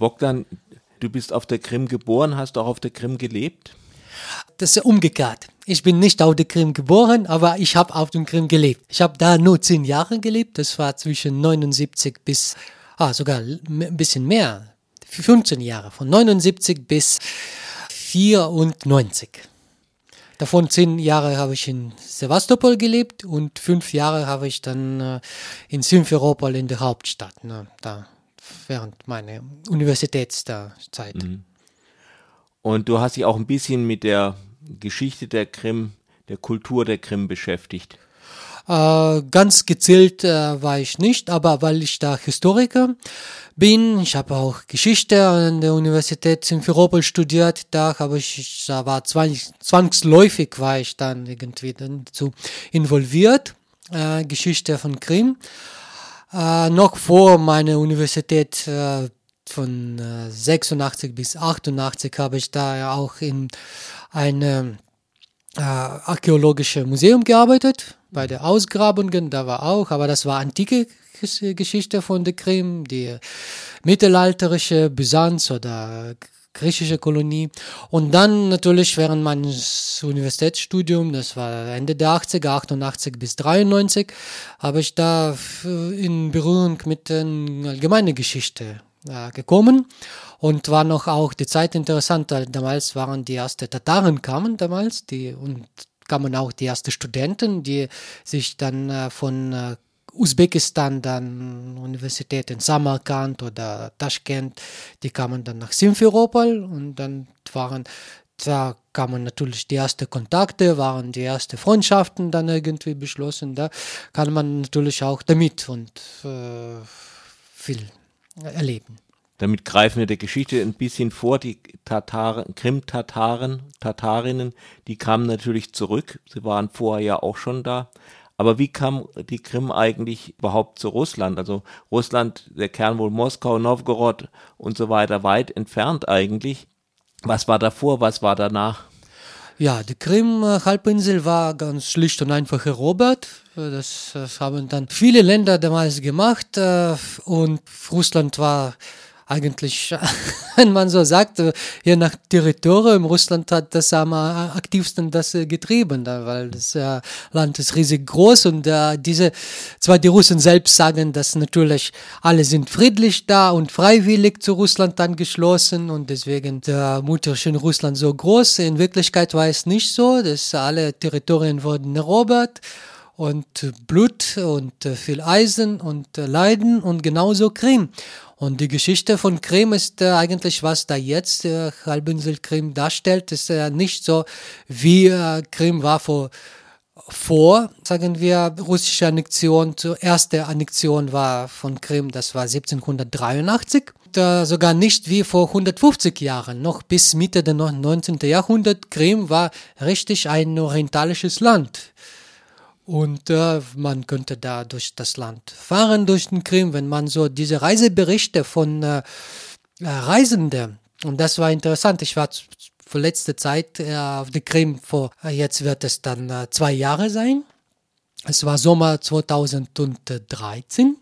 Bogdan, du bist auf der Krim geboren, hast auch auf der Krim gelebt? Das ist umgekehrt. Ich bin nicht auf der Krim geboren, aber ich habe auf dem Krim gelebt. Ich habe da nur zehn Jahre gelebt. Das war zwischen 79 bis, ah, sogar ein bisschen mehr, 15 Jahre, von 79 bis 94. Davon zehn Jahre habe ich in Sevastopol gelebt und fünf Jahre habe ich dann äh, in Simferopol in der Hauptstadt, ne, da während meiner Universitätszeit. Mhm. Und du hast dich auch ein bisschen mit der Geschichte der Krim, der Kultur der Krim beschäftigt. Äh, ganz gezielt äh, war ich nicht, aber weil ich da Historiker bin, ich habe auch Geschichte an der Universität Simferopol studiert, da habe ich, da war zwangsläufig war ich dann irgendwie dazu involviert, äh, Geschichte von Krim. Äh, noch vor meiner Universität äh, von 86 bis 88 habe ich da auch in einem äh, archäologische Museum gearbeitet, bei der Ausgrabungen, da war auch, aber das war antike Geschichte von der Krim, die mittelalterische Byzanz oder griechische Kolonie. Und dann natürlich während meines Universitätsstudiums, das war Ende der 80er, 88 bis 93, habe ich da in Berührung mit der allgemeinen Geschichte äh, gekommen und war noch auch die Zeit interessant, weil damals waren die ersten Tataren kamen damals, die und kamen auch die ersten Studenten, die sich dann äh, von äh, Usbekistan dann Universität in Samarkand oder Taschkent, die kamen dann nach Simferopol und dann waren da kamen natürlich die ersten Kontakte, waren die ersten Freundschaften dann irgendwie beschlossen. Da kann man natürlich auch damit und äh, viel erleben. Damit greifen wir der Geschichte ein bisschen vor. Die Tataren, Krim-Tataren, Tatarinnen, die kamen natürlich zurück. Sie waren vorher ja auch schon da. Aber wie kam die Krim eigentlich überhaupt zu Russland? Also Russland, der Kern wohl Moskau, Novgorod und so weiter, weit entfernt eigentlich. Was war davor, was war danach? Ja, die Krim-Halbinsel war ganz schlicht und einfach erobert. Das, das haben dann viele Länder damals gemacht äh, und Russland war eigentlich, wenn man so sagt, je nach Territorium, Russland hat das am aktivsten das äh, getrieben, weil das äh, Land ist riesig groß und äh, diese, zwar die Russen selbst sagen, dass natürlich alle sind friedlich da und freiwillig zu Russland angeschlossen und deswegen der Mutterchen Russland so groß. In Wirklichkeit war es nicht so, dass alle Territorien wurden erobert und Blut und viel Eisen und Leiden und genauso Krim. Und die Geschichte von Krim ist äh, eigentlich, was da jetzt äh, Halbinsel Krim darstellt, ist äh, nicht so, wie äh, Krim war vor, vor, sagen wir, russische Annexion. Die erste Annexion war von Krim, das war 1783. Und, sogar nicht wie vor 150 Jahren, noch bis Mitte des 19. Jahrhunderts. Krim war richtig ein orientalisches Land und äh, man könnte da durch das Land fahren, durch den Krim, wenn man so diese Reiseberichte von äh, äh Reisenden, und das war interessant, ich war für letzte Zeit äh, auf der Krim, vor, äh, jetzt wird es dann äh, zwei Jahre sein. Es war Sommer 2013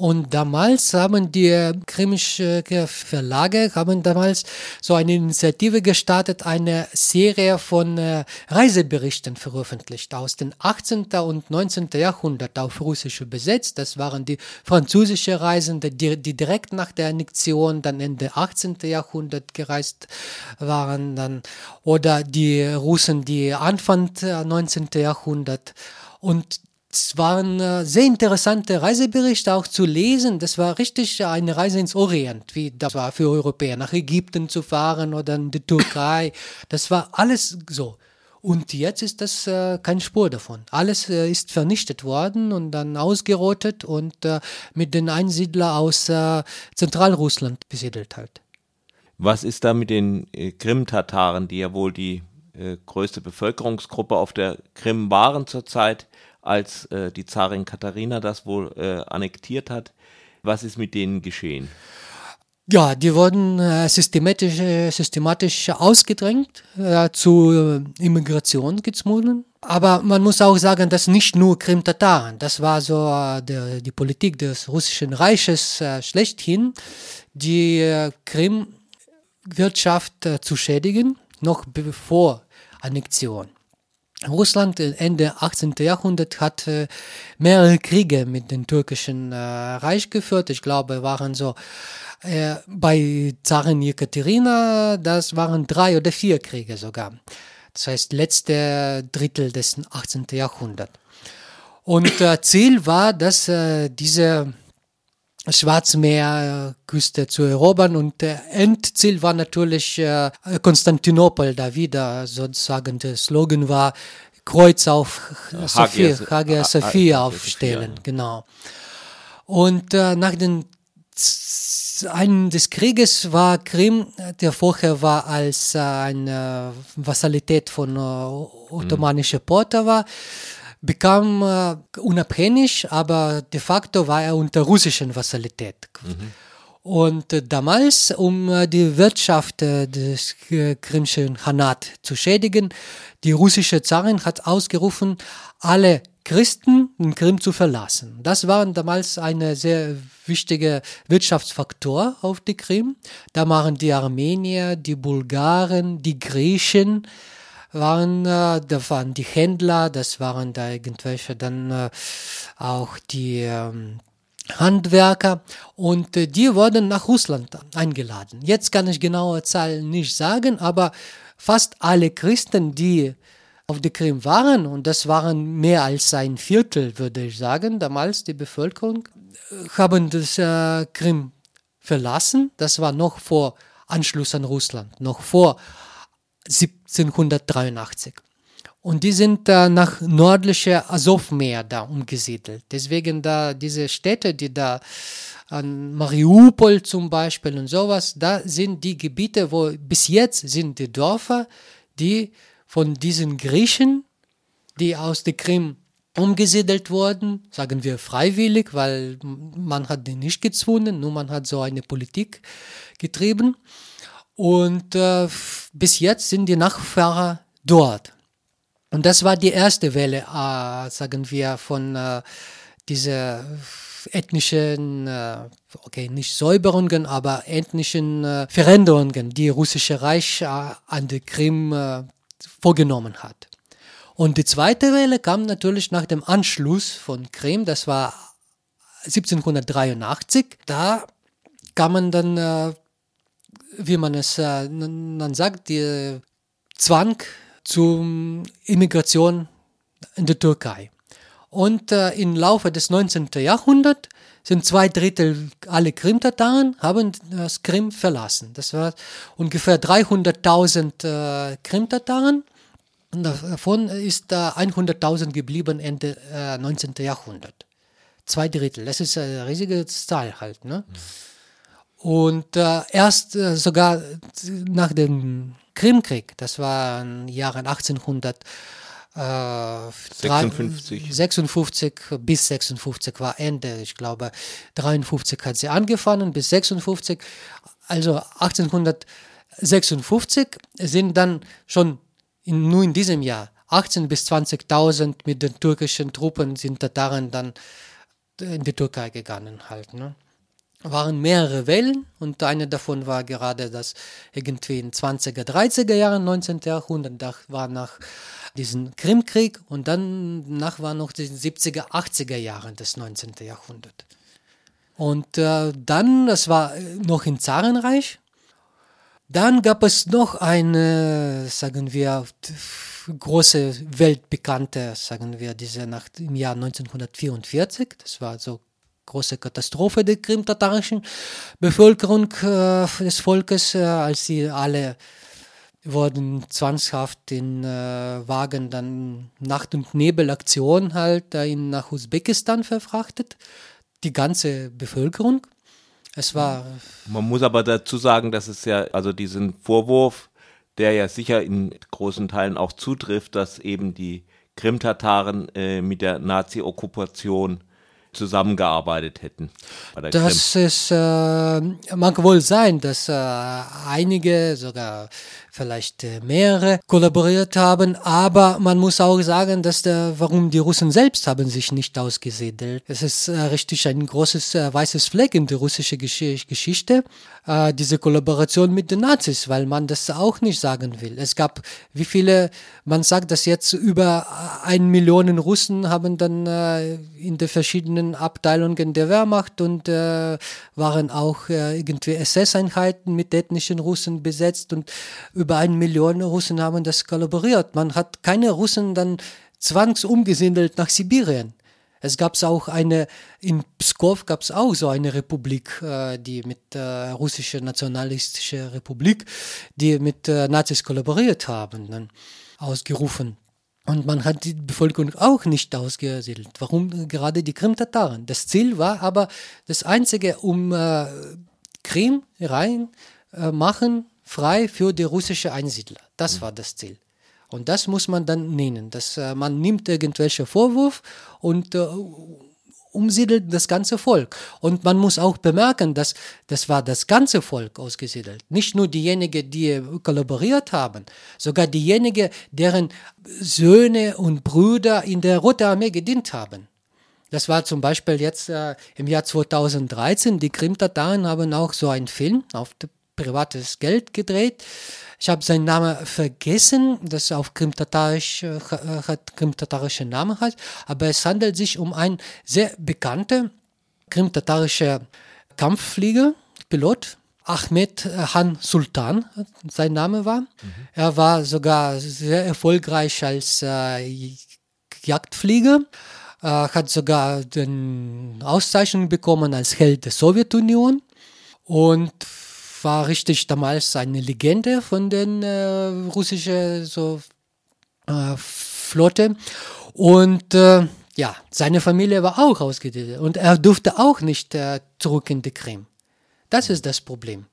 und damals haben die krimische Verlage haben damals so eine Initiative gestartet, eine Serie von äh, Reiseberichten veröffentlicht aus dem 18. und 19. Jahrhundert auf Russisch übersetzt. Das waren die französische Reisende, die, die direkt nach der Annexion dann Ende 18. Jahrhundert gereist waren, dann oder die Russen, die Anfang 19. Jahrhundert und es waren äh, sehr interessante Reiseberichte auch zu lesen. Das war richtig eine Reise ins Orient, wie das war für Europäer, nach Ägypten zu fahren oder in die Türkei. Das war alles so. Und jetzt ist das äh, kein Spur davon. Alles äh, ist vernichtet worden und dann ausgerottet und äh, mit den Einsiedlern aus äh, Zentralrussland besiedelt halt. Was ist da mit den äh, Krim-Tataren, die ja wohl die größte Bevölkerungsgruppe auf der Krim waren zurzeit? Als äh, die Zarin Katharina das wohl äh, annektiert hat. Was ist mit denen geschehen? Ja, die wurden äh, systematisch, systematisch ausgedrängt, äh, zu äh, Immigration gezwungen Aber man muss auch sagen, dass nicht nur Krim-Tataren, das war so äh, der, die Politik des russischen Reiches schlechthin, die Krim-Wirtschaft zu schädigen, noch bevor Annexion. Russland Ende 18. Jahrhundert hat mehrere Kriege mit dem türkischen äh, Reich geführt. Ich glaube, waren so äh, bei Zarin Jekaterina, das waren drei oder vier Kriege sogar. Das heißt, letzte Drittel des 18. Jahrhunderts. Und äh, Ziel war, dass äh, diese Schwarzmeerküste zu erobern und der Endziel war natürlich äh, Konstantinopel, da wieder sozusagen der Slogan war Kreuz auf Sophia, Hagia Sophia aufstellen, genau. Und äh, nach dem einen des Krieges war Krim, der vorher war als äh, eine Vassalität von äh, ottomanischer Porta war, bekam äh, unabhängig, aber de facto war er unter russischen Vassalität. Mhm. Und äh, damals, um äh, die Wirtschaft äh, des äh, krimischen Hanat zu schädigen, die russische Zarin hat ausgerufen, alle Christen den Krim zu verlassen. Das war damals ein sehr wichtiger Wirtschaftsfaktor auf die Krim. Da waren die Armenier, die Bulgaren, die Griechen, waren, äh, da waren die Händler, das waren da irgendwelche dann äh, auch die ähm, Handwerker und äh, die wurden nach Russland eingeladen. Jetzt kann ich genaue Zahlen nicht sagen, aber fast alle Christen, die auf der Krim waren, und das waren mehr als ein Viertel, würde ich sagen, damals die Bevölkerung, haben das äh, Krim verlassen. Das war noch vor Anschluss an Russland, noch vor 1783. Und die sind äh, nach nördliche Asowmeer da umgesiedelt. Deswegen da diese Städte, die da an Mariupol zum Beispiel und sowas, da sind die Gebiete, wo bis jetzt sind die Dörfer, die von diesen Griechen, die aus der Krim umgesiedelt wurden, sagen wir freiwillig, weil man hat die nicht gezwungen, nur man hat so eine Politik getrieben. Und äh, bis jetzt sind die Nachfahrer dort. Und das war die erste Welle, äh, sagen wir, von äh, dieser ethnischen, äh, okay, nicht Säuberungen, aber ethnischen äh, Veränderungen, die russische Reich äh, an der Krim äh, vorgenommen hat. Und die zweite Welle kam natürlich nach dem Anschluss von Krim, das war 1783. Da kam man dann, äh, wie man es äh, dann sagt, die Zwang zur Immigration in der Türkei. Und äh, im Laufe des 19. Jahrhunderts sind zwei Drittel alle Krim-Tataren haben das Krim verlassen. Das war ungefähr 300.000 äh, Krim-Tataren. Und davon ist äh, 100.000 geblieben Ende äh, 19. Jahrhundert. Zwei Drittel. Das ist eine riesige Zahl halt. Ne? Mhm. Und äh, erst äh, sogar nach dem Krimkrieg, das war im Jahre 1800, 56. 56 bis 56 war Ende, ich glaube 53 hat sie angefangen bis 56, also 1856 sind dann schon in, nur in diesem Jahr 18 bis 20.000 mit den türkischen Truppen sind Tataren dann in die Türkei gegangen halt. Ne? Waren mehrere Wellen und eine davon war gerade das irgendwie in 20er, 30er Jahren, 19. Jahrhundert, da war nach diesem Krimkrieg und dann nach war noch die 70er, 80er Jahren des 19. Jahrhunderts. Und äh, dann, das war noch im Zarenreich, dann gab es noch eine, sagen wir, große weltbekannte, sagen wir, diese Nacht im Jahr 1944. Das war so große Katastrophe der krimtatarischen Bevölkerung äh, des Volkes, äh, als sie alle wurden zwangshaft in äh, Wagen dann Nacht- und Nebelaktion halt in, nach Usbekistan verfrachtet. Die ganze Bevölkerung. Es war. Man muss aber dazu sagen, dass es ja, also diesen Vorwurf, der ja sicher in großen Teilen auch zutrifft, dass eben die Krimtataren äh, mit der Nazi-Okkupation zusammengearbeitet hätten. das Krim. ist, äh, mag wohl sein, dass äh, einige, sogar vielleicht äh, mehrere kollaboriert haben, aber man muss auch sagen, dass der, warum die Russen selbst haben sich nicht ausgesiedelt. Es ist äh, richtig ein großes äh, weißes Fleck in der russischen Gesch Geschichte, äh, diese Kollaboration mit den Nazis, weil man das auch nicht sagen will. Es gab, wie viele, man sagt, dass jetzt über ein Millionen Russen haben dann äh, in den verschiedenen Abteilungen der Wehrmacht und äh, waren auch irgendwie SS-Einheiten mit ethnischen Russen besetzt und über eine Million Russen haben das kollaboriert. Man hat keine Russen dann zwangsumgesiedelt nach Sibirien. Es gab auch eine, in Pskov gab es auch so eine Republik, äh, die mit äh, russische nationalistische Republik, die mit äh, Nazis kollaboriert haben, dann ausgerufen. Und man hat die Bevölkerung auch nicht ausgesiedelt. Warum gerade die Krim-Tataren? Das Ziel war aber das Einzige, um äh, Krim rein äh, machen frei für die russische Einsiedler. Das mhm. war das Ziel. Und das muss man dann nennen, dass äh, man nimmt irgendwelche Vorwurf und äh, umsiedelt das ganze Volk. Und man muss auch bemerken, dass das war das ganze Volk ausgesiedelt. Nicht nur diejenigen, die kollaboriert haben, sogar diejenigen, deren Söhne und Brüder in der Rote Armee gedient haben. Das war zum Beispiel jetzt äh, im Jahr 2013, die Krim-Tataren haben auch so einen Film auf privates Geld gedreht. Ich habe seinen Namen vergessen, das auf Krimtatarisch äh, hat krimtatarische Namen hat, aber es handelt sich um einen sehr bekannten krimtatarischer Kampfflieger, Pilot, Ahmed Han Sultan, sein Name war. Mhm. Er war sogar sehr erfolgreich als äh, Jagdflieger, äh, hat sogar den Auszeichnung bekommen als Held der Sowjetunion und war richtig damals eine Legende von den äh, russischen so, äh, Flotte. Und äh, ja, seine Familie war auch ausgedient und er durfte auch nicht äh, zurück in die Krim. Das ist das Problem.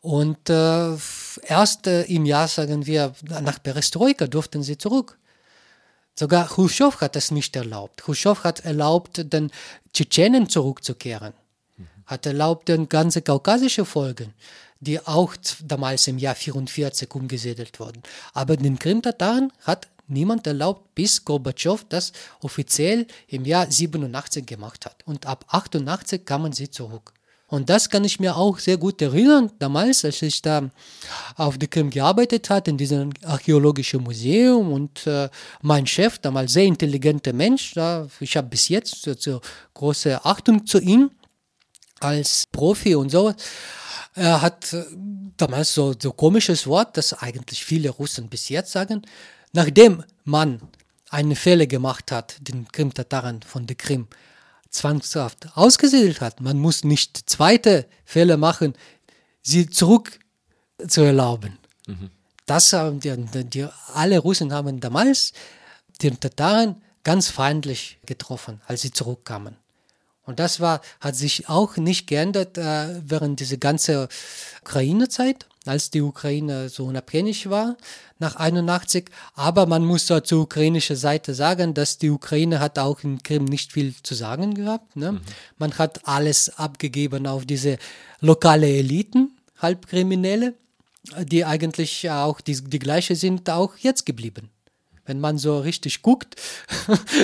Und äh, erst äh, im Jahr, sagen wir, nach Perestroika durften sie zurück. Sogar Khrushchev hat das nicht erlaubt. Khrushchev hat erlaubt, den Tschetschenen zurückzukehren hat erlaubt, dann ganze kaukasische Folgen, die auch damals im Jahr 44 umgesiedelt wurden. Aber den Krim-Tataren hat niemand erlaubt, bis Gorbatschow das offiziell im Jahr 87 gemacht hat. Und ab 88 kamen sie zurück. Und das kann ich mir auch sehr gut erinnern, damals, als ich da auf der Krim gearbeitet habe, in diesem archäologischen Museum und äh, mein Chef, damals sehr intelligenter Mensch, da, ich habe bis jetzt so, so große Achtung zu ihm, als Profi und so. Er hat äh, damals so so komisches Wort, das eigentlich viele Russen bis jetzt sagen. Nachdem man einen Fehler gemacht hat, den Krim-Tataren von der Krim zwangshaft ausgesiedelt hat, man muss nicht zweite Fehler machen, sie zurück zu erlauben. Mhm. Das haben die, die, alle Russen haben damals den Tataren ganz feindlich getroffen, als sie zurückkamen. Und das war, hat sich auch nicht geändert äh, während dieser ganzen Ukraine-Zeit, als die Ukraine so unabhängig war nach 81. Aber man muss da zur ukrainischen Seite sagen, dass die Ukraine hat auch in Krim nicht viel zu sagen gehabt. Ne? Mhm. Man hat alles abgegeben auf diese lokale Eliten, Halbkriminelle, die eigentlich auch die, die gleiche sind, auch jetzt geblieben wenn man so richtig guckt,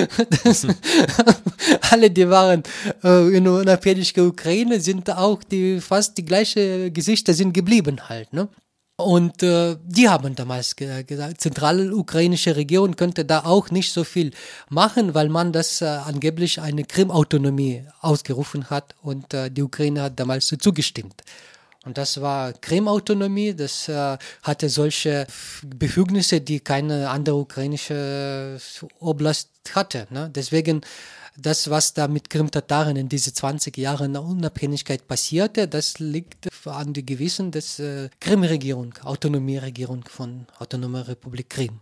alle, die waren äh, in unabhängiger Ukraine, sind auch die fast die gleiche Gesichter sind geblieben halt. Ne? Und äh, die haben damals ge gesagt, zentralukrainische Region könnte da auch nicht so viel machen, weil man das äh, angeblich eine Krim-Autonomie ausgerufen hat und äh, die Ukraine hat damals zugestimmt. Und das war Krim-Autonomie, das äh, hatte solche Befugnisse, die keine andere ukrainische Oblast hatte. Ne? Deswegen, das, was da mit Krim-Tataren in diese 20 Jahren Unabhängigkeit passierte, das liegt an die Gewissen des äh, Krim-Regierung, Autonomie-Regierung von Autonomer Republik Krim.